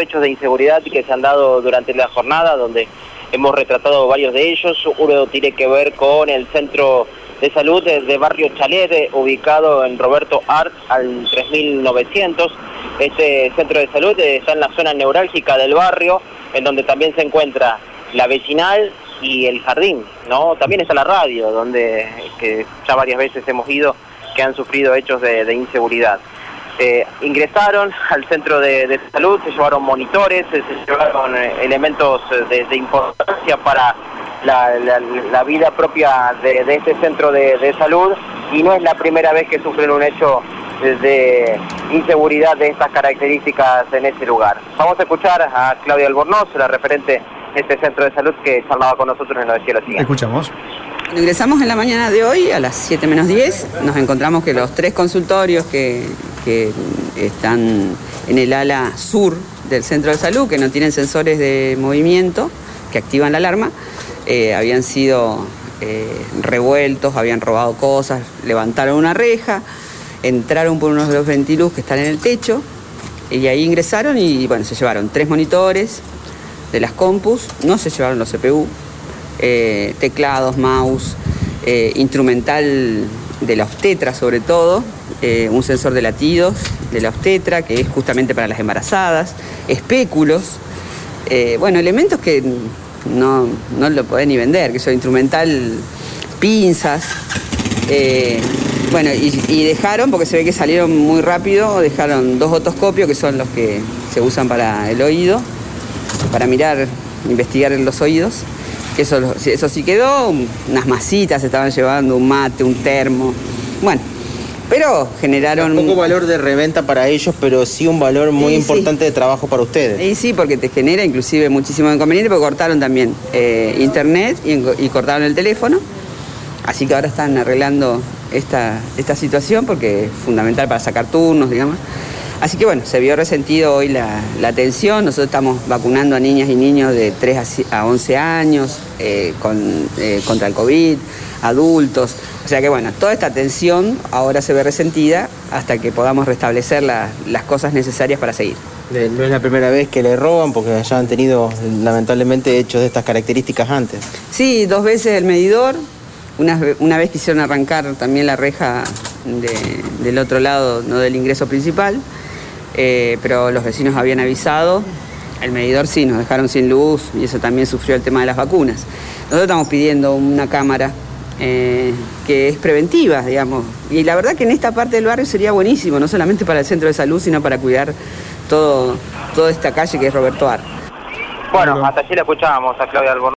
hechos de inseguridad que se han dado durante la jornada, donde hemos retratado varios de ellos. Uno tiene que ver con el centro de salud de Barrio Chalet, ubicado en Roberto Art al 3900. Este centro de salud está en la zona neurálgica del barrio, en donde también se encuentra la vecinal y el jardín, ¿no? También está la radio, donde que ya varias veces hemos ido, que han sufrido hechos de, inseguridad. Eh, ingresaron al centro de, salud, se llevaron monitores, se, llevaron eh, elementos de, importancia para la, vida propia de, este centro de, salud y no es la primera vez que sufren un hecho de inseguridad de estas características en ese lugar. Vamos a escuchar a Claudia Albornoz, la referente este centro de salud que charlaba con nosotros en nos decía lo siguiente. Escuchamos. Ingresamos en la mañana de hoy a las 7 menos 10. Nos encontramos que los tres consultorios que, están en el ala sur del centro de salud, que no tienen sensores de movimiento que activan la alarma, eh, habían sido eh, revueltos, habían robado cosas, levantaron una reja, entraron por unos de los ventilus que están en el techo y ahí ingresaron y bueno, se llevaron tres monitores, de las compus, no se llevaron los CPU, eh, teclados, mouse, instrumental de la obstetra sobre todo, eh, un sensor de latidos de la obstetra que es justamente para las embarazadas, espéculos, bueno, elementos que no, lo pueden ni vender, que son instrumental, pinzas. bueno, y, dejaron, porque se ve que salieron muy rápido, dejaron dos otoscopios que son los que se usan para el oído, para mirar, investigar en los oídos. Que eso, eso sí quedó, unas masitas estaban llevando, un mate, un termo. Bueno, pero generaron... Un poco valor de reventa para ellos, pero sí un valor muy importante de trabajo para ustedes. Y sí, porque te genera inclusive muchísimo inconveniente, porque cortaron también eh, internet y, cortaron el teléfono. Así que ahora están arreglando esta, esta situación porque es fundamental para sacar turnos, digamos. Así que bueno, se vio resentido hoy la, atención. Nosotros estamos vacunando a niñas y niños de 3 a 11 años eh, eh, contra el COVID, adultos. O sea que bueno, toda esta atención ahora se ve resentida hasta que podamos restablecer las cosas necesarias para seguir. No es la primera vez que le roban porque ya han tenido lamentablemente hechos de estas características antes. Sí, dos veces el medidor. Una, una vez quisieron arrancar también la reja del otro lado, no del ingreso principal. Eh, pero los vecinos habían avisado, el medidor sí, nos dejaron sin luz y eso también sufrió el tema de las vacunas. Nosotros estamos pidiendo una cámara eh, que es preventiva, digamos, y la verdad que en esta parte del barrio sería buenísimo, no solamente para el centro de salud, sino para cuidar todo, toda esta calle que es Roberto Ar. Bueno, hasta allí la escuchábamos a Claudia Albornoz.